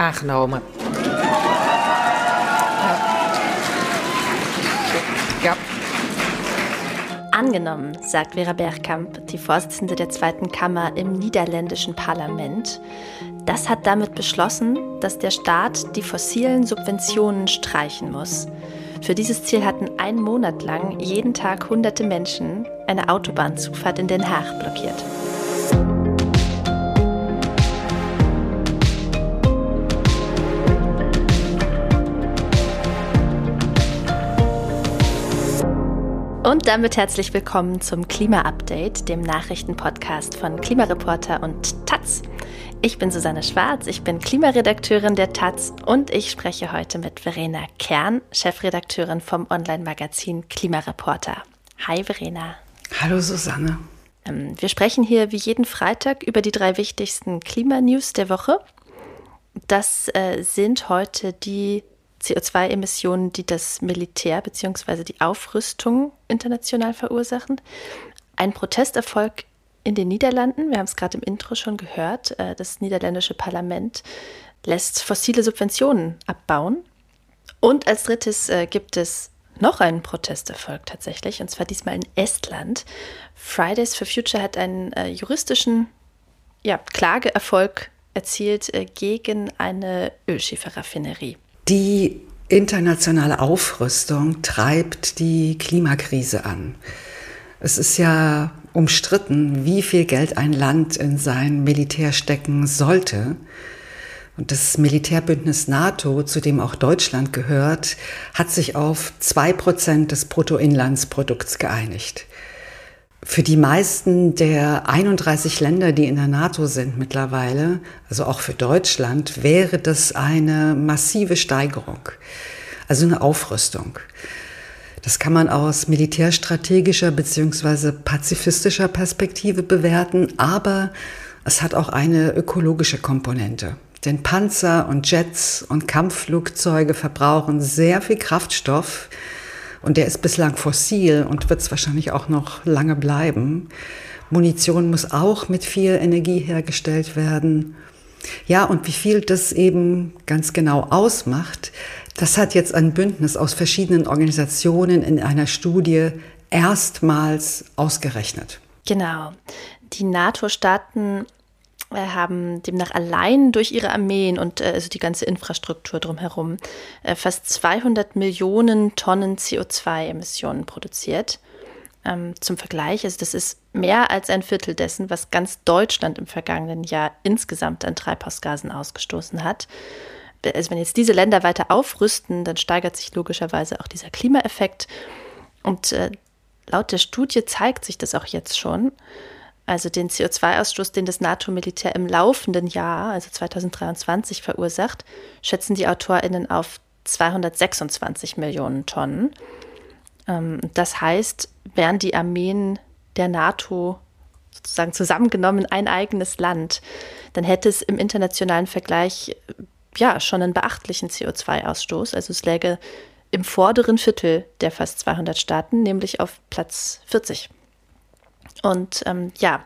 aangenomen. Ja. Angenommen, sagt Vera Bergkamp, die Vorsitzende der Zweiten Kammer im niederländischen Parlament. Das hat damit beschlossen, dass der Staat die fossilen Subventionen streichen muss. Für dieses Ziel hatten einen Monat lang jeden Tag hunderte Menschen eine Autobahnzugfahrt in Den Haag blockiert. Und damit herzlich willkommen zum Klima-Update, dem Nachrichtenpodcast von Klimareporter und Taz. Ich bin Susanne Schwarz, ich bin Klimaredakteurin der Taz und ich spreche heute mit Verena Kern, Chefredakteurin vom Online-Magazin Klimareporter. Hi Verena. Hallo Susanne. Ähm, wir sprechen hier wie jeden Freitag über die drei wichtigsten Klimanews der Woche. Das äh, sind heute die CO2-Emissionen, die das Militär bzw. die Aufrüstung international verursachen. Ein Protesterfolg in den Niederlanden, wir haben es gerade im Intro schon gehört, äh, das niederländische Parlament lässt fossile Subventionen abbauen. Und als drittes äh, gibt es noch einen Protesterfolg tatsächlich, und zwar diesmal in Estland. Fridays for Future hat einen äh, juristischen ja, Klageerfolg erzielt gegen eine Ölschieferraffinerie. Die internationale Aufrüstung treibt die Klimakrise an. Es ist ja umstritten, wie viel Geld ein Land in sein Militär stecken sollte. Und das Militärbündnis NATO, zu dem auch Deutschland gehört, hat sich auf zwei Prozent des Bruttoinlandsprodukts geeinigt. Für die meisten der 31 Länder, die in der NATO sind mittlerweile, also auch für Deutschland, wäre das eine massive Steigerung, also eine Aufrüstung. Das kann man aus militärstrategischer bzw. pazifistischer Perspektive bewerten, aber es hat auch eine ökologische Komponente. Denn Panzer und Jets und Kampfflugzeuge verbrauchen sehr viel Kraftstoff, und der ist bislang fossil und wird es wahrscheinlich auch noch lange bleiben. Munition muss auch mit viel Energie hergestellt werden. Ja, und wie viel das eben ganz genau ausmacht, das hat jetzt ein Bündnis aus verschiedenen Organisationen in einer Studie erstmals ausgerechnet. Genau. Die NATO-Staaten haben demnach allein durch ihre Armeen und äh, also die ganze Infrastruktur drumherum äh, fast 200 Millionen Tonnen CO2-Emissionen produziert. Ähm, zum Vergleich, also das ist mehr als ein Viertel dessen, was ganz Deutschland im vergangenen Jahr insgesamt an Treibhausgasen ausgestoßen hat. Also wenn jetzt diese Länder weiter aufrüsten, dann steigert sich logischerweise auch dieser Klimaeffekt. Und äh, laut der Studie zeigt sich das auch jetzt schon also den CO2-Ausstoß, den das NATO-Militär im laufenden Jahr, also 2023, verursacht, schätzen die AutorInnen auf 226 Millionen Tonnen. Ähm, das heißt, wären die Armeen der NATO sozusagen zusammengenommen ein eigenes Land, dann hätte es im internationalen Vergleich ja schon einen beachtlichen CO2-Ausstoß. Also es läge im vorderen Viertel der fast 200 Staaten, nämlich auf Platz 40. Und ähm, ja,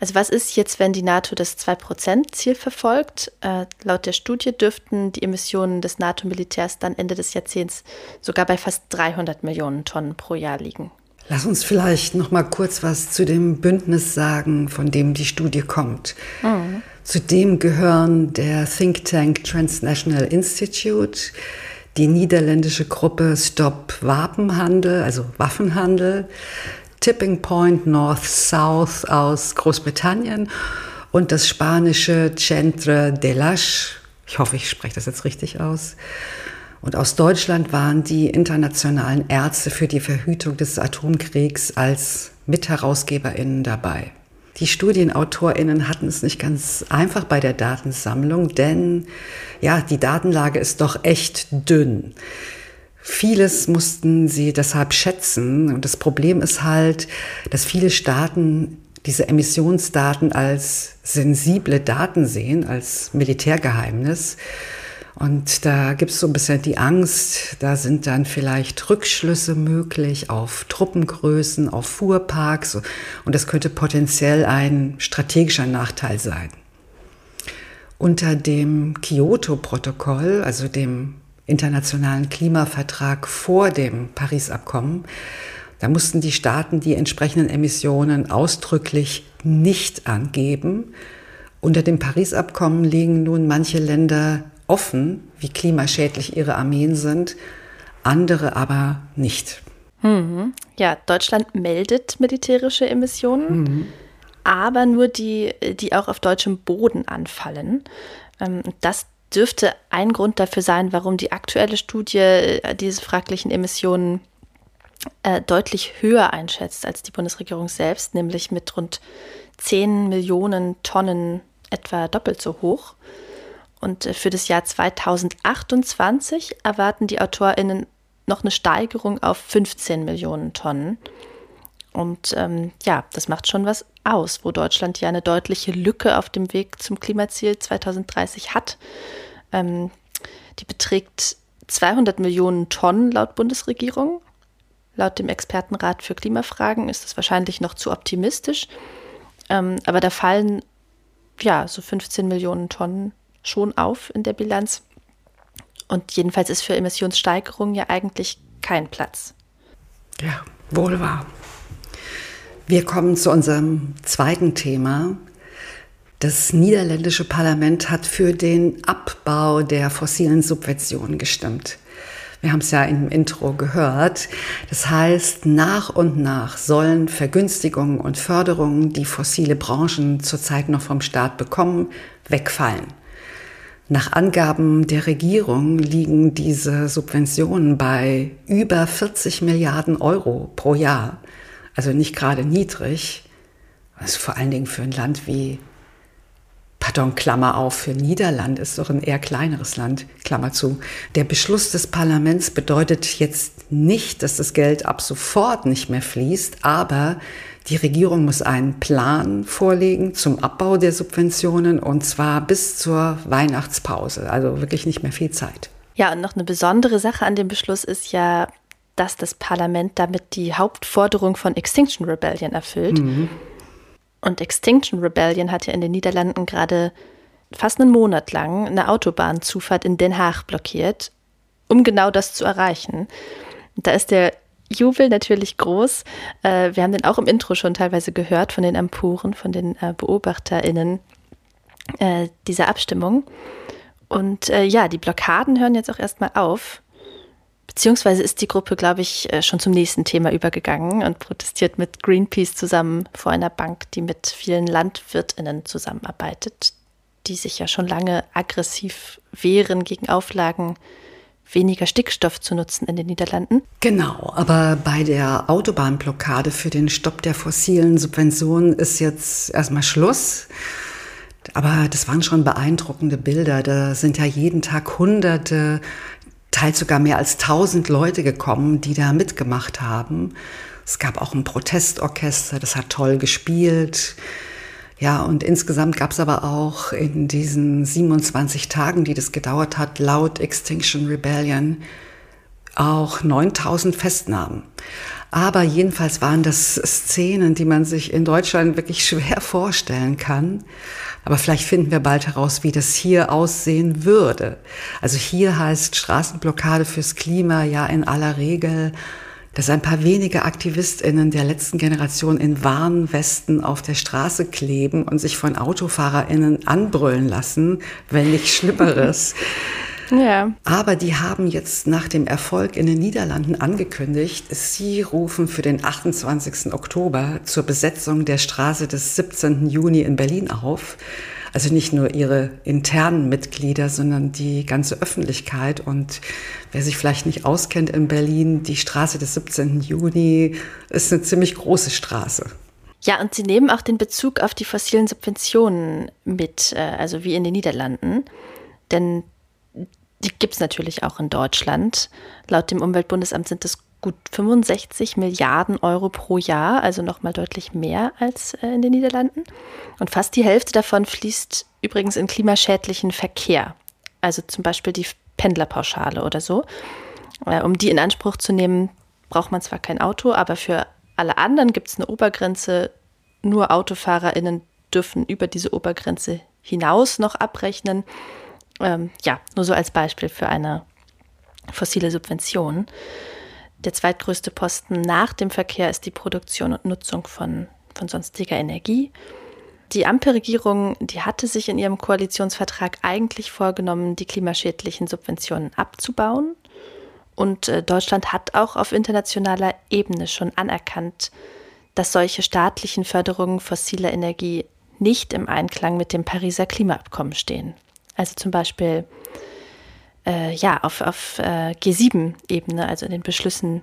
also was ist jetzt, wenn die NATO das 2%-Ziel verfolgt? Äh, laut der Studie dürften die Emissionen des NATO-Militärs dann Ende des Jahrzehnts sogar bei fast 300 Millionen Tonnen pro Jahr liegen. Lass uns vielleicht noch mal kurz was zu dem Bündnis sagen, von dem die Studie kommt. Mhm. Zu dem gehören der Think Tank Transnational Institute, die niederländische Gruppe Stop Wapenhandel, also Waffenhandel, Tipping Point North South aus Großbritannien und das spanische Centre de l'Ache. Ich hoffe, ich spreche das jetzt richtig aus. Und aus Deutschland waren die internationalen Ärzte für die Verhütung des Atomkriegs als MitherausgeberInnen dabei. Die StudienautorInnen hatten es nicht ganz einfach bei der Datensammlung, denn ja, die Datenlage ist doch echt dünn. Vieles mussten sie deshalb schätzen. Und das Problem ist halt, dass viele Staaten diese Emissionsdaten als sensible Daten sehen, als Militärgeheimnis. Und da gibt es so ein bisschen die Angst, da sind dann vielleicht Rückschlüsse möglich auf Truppengrößen, auf Fuhrparks. Und das könnte potenziell ein strategischer Nachteil sein. Unter dem Kyoto-Protokoll, also dem internationalen Klimavertrag vor dem Paris-Abkommen, da mussten die Staaten die entsprechenden Emissionen ausdrücklich nicht angeben. Unter dem Paris-Abkommen liegen nun manche Länder offen, wie klimaschädlich ihre Armeen sind, andere aber nicht. Mhm. Ja, Deutschland meldet militärische Emissionen, mhm. aber nur die, die auch auf deutschem Boden anfallen. Ähm, das dürfte ein Grund dafür sein, warum die aktuelle Studie äh, diese fraglichen Emissionen äh, deutlich höher einschätzt als die Bundesregierung selbst, nämlich mit rund 10 Millionen Tonnen etwa doppelt so hoch. Und äh, für das Jahr 2028 erwarten die AutorInnen noch eine Steigerung auf 15 Millionen Tonnen. Und ähm, ja, das macht schon was aus, wo Deutschland ja eine deutliche Lücke auf dem Weg zum Klimaziel 2030 hat. Ähm, die beträgt 200 Millionen Tonnen laut Bundesregierung. Laut dem Expertenrat für Klimafragen ist das wahrscheinlich noch zu optimistisch. Ähm, aber da fallen ja so 15 Millionen Tonnen schon auf in der Bilanz. Und jedenfalls ist für Emissionssteigerung ja eigentlich kein Platz. Ja, wohl wahr. Wir kommen zu unserem zweiten Thema. Das niederländische Parlament hat für den Abbau der fossilen Subventionen gestimmt. Wir haben es ja im Intro gehört. Das heißt, nach und nach sollen Vergünstigungen und Förderungen, die fossile Branchen zurzeit noch vom Staat bekommen, wegfallen. Nach Angaben der Regierung liegen diese Subventionen bei über 40 Milliarden Euro pro Jahr. Also nicht gerade niedrig. Also vor allen Dingen für ein Land wie, pardon, Klammer auf, für Niederland ist doch ein eher kleineres Land, Klammer zu. Der Beschluss des Parlaments bedeutet jetzt nicht, dass das Geld ab sofort nicht mehr fließt, aber die Regierung muss einen Plan vorlegen zum Abbau der Subventionen und zwar bis zur Weihnachtspause, also wirklich nicht mehr viel Zeit. Ja, und noch eine besondere Sache an dem Beschluss ist ja, dass das Parlament damit die Hauptforderung von Extinction Rebellion erfüllt. Mhm. Und Extinction Rebellion hat ja in den Niederlanden gerade fast einen Monat lang eine Autobahnzufahrt in Den Haag blockiert, um genau das zu erreichen. Da ist der Jubel natürlich groß. Äh, wir haben den auch im Intro schon teilweise gehört von den Emporen, von den äh, BeobachterInnen äh, dieser Abstimmung. Und ja, die Blockaden hören jetzt auch erstmal auf. Beziehungsweise ist die Gruppe, glaube ich, schon zum nächsten Thema übergegangen und protestiert mit Greenpeace zusammen vor einer Bank, die mit vielen LandwirtInnen zusammenarbeitet, die sich ja schon lange aggressiv wehren gegen Auflagen weniger Stickstoff zu nutzen in den Niederlanden. Genau, aber bei der Autobahnblockade für den Stopp der fossilen Subventionen ist jetzt erstmal Schluss. Aber das waren schon beeindruckende Bilder. Da sind ja jeden Tag Hunderte, teils sogar mehr als tausend Leute gekommen, die da mitgemacht haben. Es gab auch ein Protestorchester, das hat toll gespielt. Ja, und insgesamt gab es aber auch in diesen 27 Tagen, die das gedauert hat, laut Extinction Rebellion auch 9000 Festnahmen. Aber jedenfalls waren das Szenen, die man sich in Deutschland wirklich schwer vorstellen kann. Aber vielleicht finden wir bald heraus, wie das hier aussehen würde. Also hier heißt Straßenblockade fürs Klima ja in aller Regel dass ein paar wenige AktivistInnen der letzten Generation in Warnwesten auf der Straße kleben und sich von AutofahrerInnen anbrüllen lassen, wenn nicht Schlimmeres. Ja. Aber die haben jetzt nach dem Erfolg in den Niederlanden angekündigt, sie rufen für den 28. Oktober zur Besetzung der Straße des 17. Juni in Berlin auf. Also nicht nur ihre internen Mitglieder, sondern die ganze Öffentlichkeit. Und wer sich vielleicht nicht auskennt in Berlin, die Straße des 17. Juni ist eine ziemlich große Straße. Ja, und sie nehmen auch den Bezug auf die fossilen Subventionen mit, äh, also wie in den Niederlanden. Denn die gibt es natürlich auch in Deutschland. Laut dem Umweltbundesamt sind es gut 65 Milliarden Euro pro Jahr, also nochmal deutlich mehr als äh, in den Niederlanden. Und fast die Hälfte davon fließt übrigens in klimaschädlichen Verkehr, also zum Beispiel die Pendlerpauschale oder so. Äh, um die in Anspruch zu nehmen, braucht man zwar kein Auto, aber für alle anderen gibt es eine Obergrenze. Nur AutofahrerInnen dürfen über diese Obergrenze hinaus noch abrechnen. Ähm, ja, nur so als Beispiel für eine fossile Subvention. Der zweitgrößte Posten nach dem Verkehr ist die Produktion und Nutzung von, von sonstiger Energie. Die Ampelregierung, die hatte sich in ihrem Koalitionsvertrag eigentlich vorgenommen, die klimaschädlichen Subventionen abzubauen. Und äh, Deutschland hat auch auf internationaler Ebene schon anerkannt, dass solche staatlichen Förderungen fossiler Energie nicht im Einklang mit dem Pariser Klimaabkommen stehen. Also zum Beispiel äh, ja, auf, auf äh, G7-Ebene, also in den Beschlüssen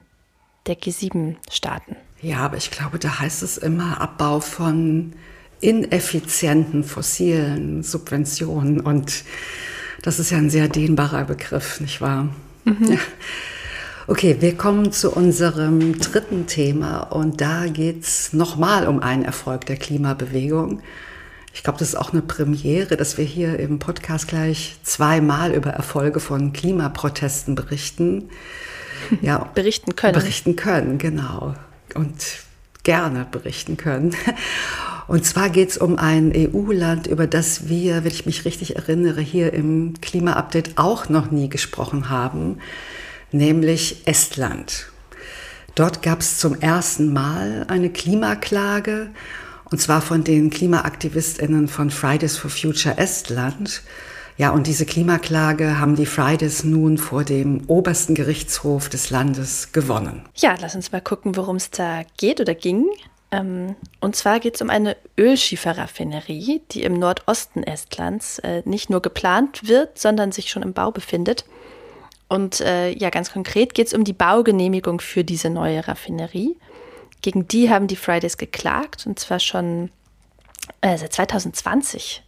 der G7-Staaten. Ja, aber ich glaube, da heißt es immer Abbau von ineffizienten fossilen Subventionen. Und das ist ja ein sehr dehnbarer Begriff, nicht wahr? Mhm. Ja. Okay, wir kommen zu unserem dritten Thema und da geht es nochmal um einen Erfolg der Klimabewegung. Ich glaube, das ist auch eine Premiere, dass wir hier im Podcast gleich zweimal über Erfolge von Klimaprotesten berichten. Ja, berichten können. Berichten können, genau. Und gerne berichten können. Und zwar geht es um ein EU-Land, über das wir, wenn ich mich richtig erinnere, hier im Klima-Update auch noch nie gesprochen haben, nämlich Estland. Dort gab es zum ersten Mal eine Klimaklage und zwar von den KlimaaktivistInnen von Fridays for Future Estland. Ja, und diese Klimaklage haben die Fridays nun vor dem obersten Gerichtshof des Landes gewonnen. Ja, lass uns mal gucken, worum es da geht oder ging. Ähm, und zwar geht es um eine Ölschieferraffinerie, die im Nordosten Estlands äh, nicht nur geplant wird, sondern sich schon im Bau befindet. Und äh, ja, ganz konkret geht es um die Baugenehmigung für diese neue Raffinerie. Gegen die haben die Fridays geklagt und zwar schon äh, seit 2020.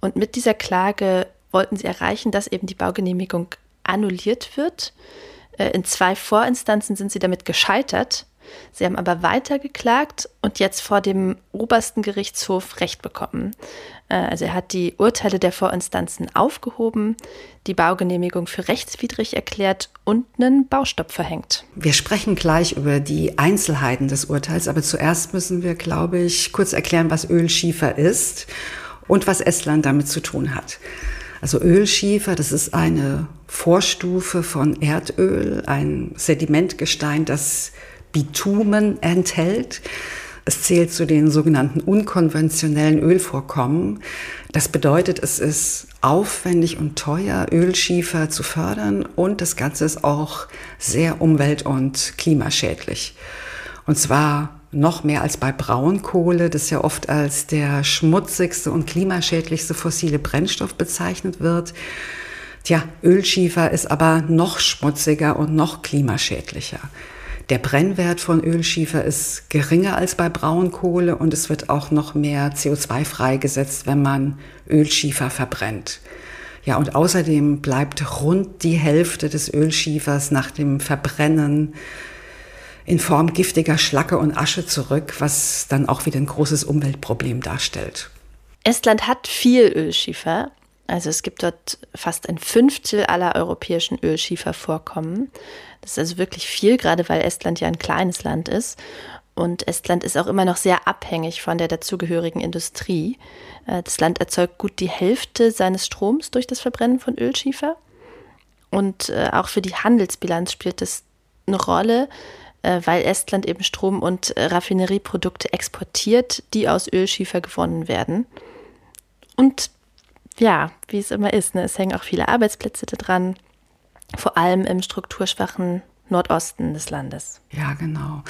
Und mit dieser Klage wollten sie erreichen, dass eben die Baugenehmigung annulliert wird. Äh, in zwei Vorinstanzen sind sie damit gescheitert. Sie haben aber weiter geklagt und jetzt vor dem obersten Gerichtshof Recht bekommen. Äh, also er hat die Urteile der Vorinstanzen aufgehoben, die Baugenehmigung für rechtswidrig erklärt und einen Baustopp verhängt. Wir sprechen gleich über die Einzelheiten des Urteils, aber zuerst müssen wir, glaube ich, kurz erklären, was Ölschiefer ist und was Estland damit zu tun hat. Also Ölschiefer, das ist eine Vorstufe von Erdöl, ein Sedimentgestein, das Bitumen enthält. Es zählt zu den sogenannten unkonventionellen Ölvorkommen. Das bedeutet, es ist aufwendig und teuer, Ölschiefer zu fördern und das Ganze ist auch sehr umwelt- und klimaschädlich. Und zwar noch mehr als bei Braunkohle, das ja oft als der schmutzigste und klimaschädlichste fossile Brennstoff bezeichnet wird. Tja, Ölschiefer ist aber noch schmutziger und noch klimaschädlicher. Der Brennwert von Ölschiefer ist geringer als bei Braunkohle und es wird auch noch mehr CO2 freigesetzt, wenn man Ölschiefer verbrennt. Ja, und außerdem bleibt rund die Hälfte des Ölschiefers nach dem Verbrennen in Form giftiger Schlacke und Asche zurück, was dann auch wieder ein großes Umweltproblem darstellt. Estland hat viel Ölschiefer. Also es gibt dort fast ein Fünftel aller europäischen Ölschiefervorkommen. Das ist also wirklich viel, gerade weil Estland ja ein kleines Land ist. Und Estland ist auch immer noch sehr abhängig von der dazugehörigen Industrie. Äh, das Land erzeugt gut die Hälfte seines Stroms durch das Verbrennen von Ölschiefer. Und äh, auch für die Handelsbilanz spielt das eine Rolle, äh, weil Estland eben Strom- und Raffinerieprodukte exportiert, die aus Ölschiefer gewonnen werden. Und ja, wie es immer ist, ne, es hängen auch viele Arbeitsplätze dran vor allem im strukturschwachen Nordosten des Landes. Ja, genau.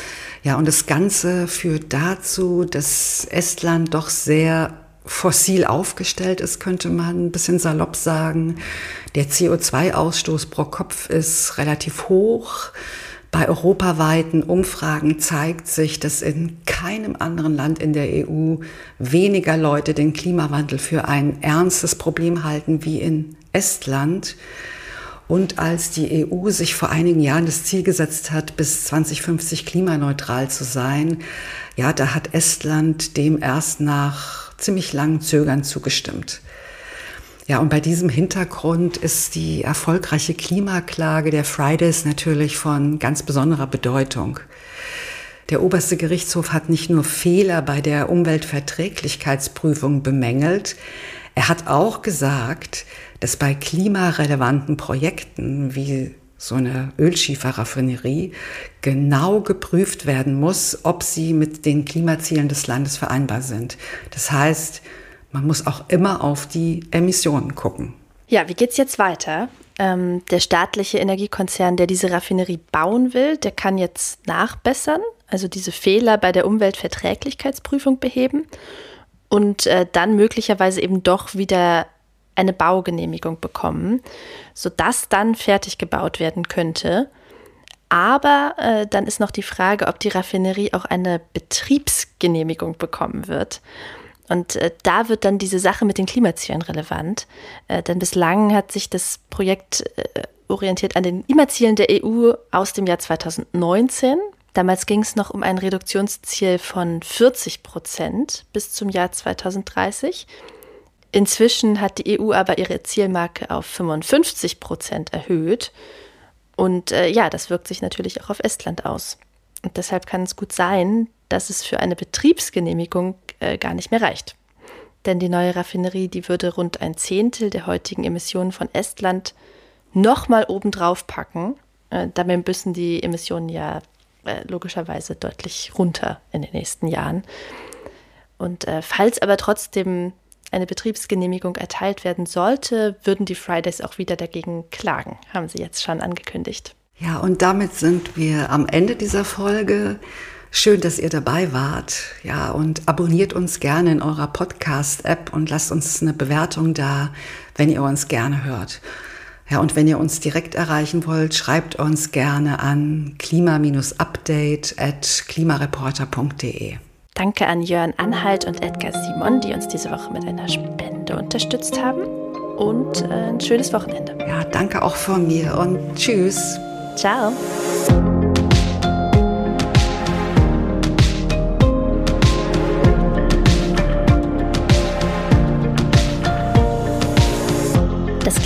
Ja, und das Ganze führt dazu, dass Estland doch sehr fossil aufgestellt ist, könnte man ein bisschen salopp sagen. Der CO2-Ausstoß pro Kopf ist relativ hoch. Bei europaweiten Umfragen zeigt sich, dass in keinem anderen Land in der EU weniger Leute den Klimawandel für ein ernstes Problem halten wie in Estland. Und als die EU sich vor einigen Jahren das Ziel gesetzt hat, bis 2050 klimaneutral zu sein, ja, da hat Estland dem erst nach ziemlich langen Zögern zugestimmt. Ja, und bei diesem Hintergrund ist die erfolgreiche Klimaklage der Fridays natürlich von ganz besonderer Bedeutung. Der oberste Gerichtshof hat nicht nur Fehler bei der Umweltverträglichkeitsprüfung bemängelt, Er hat auch gesagt, dass bei klimarelevanten Projekten wie so eine Ölschieferraffinerie genau geprüft werden muss, ob sie mit den Klimazielen des Landes vereinbar sind. Das heißt, man muss auch immer auf die Emissionen gucken. Ja, wie geht's jetzt weiter? Ähm, der staatliche Energiekonzern, der diese Raffinerie bauen will, der kann jetzt nachbessern, also diese Fehler bei der Umweltverträglichkeitsprüfung beheben und äh, dann möglicherweise eben doch wieder eine Baugenehmigung bekommen, sodass dann fertig gebaut werden könnte. Aber äh, dann ist noch die Frage, ob die Raffinerie auch eine Betriebsgenehmigung bekommen wird. Und äh, da wird dann diese Sache mit den Klimazielen relevant. Äh, denn bislang hat sich das Projekt äh, orientiert an den Klimazielen der EU aus dem Jahr 2019. Damals ging es noch um ein Reduktionsziel von 40 Prozent bis zum Jahr 2030. Inzwischen hat die EU aber ihre Zielmarke auf 55 Prozent erhöht. Und äh, ja, das wirkt sich natürlich auch auf Estland aus. Und deshalb kann es gut sein, dass es für eine Betriebsgenehmigung äh, gar nicht mehr reicht. Denn die neue Raffinerie, die würde rund ein Zehntel der heutigen Emissionen von Estland nochmal obendrauf packen. Äh, damit müssen die Emissionen ja äh, logischerweise deutlich runter in den nächsten Jahren. Und äh, falls aber trotzdem eine Betriebsgenehmigung erteilt werden sollte, würden die Fridays auch wieder dagegen klagen, haben sie jetzt schon angekündigt. Ja, und damit sind wir am Ende dieser Folge. Schön, dass ihr dabei wart. Ja, und abonniert uns gerne in eurer Podcast-App und lasst uns eine Bewertung da, wenn ihr uns gerne hört. Ja, und wenn ihr uns direkt erreichen wollt, schreibt uns gerne an klima-update at klimareporter.de. Danke an Jörn Anhalt und Edgar Simon, die uns diese Woche mit einer Spende unterstützt haben. Und äh, ein schönes Wochenende. Ja, danke auch von mir und tschüss. Ciao.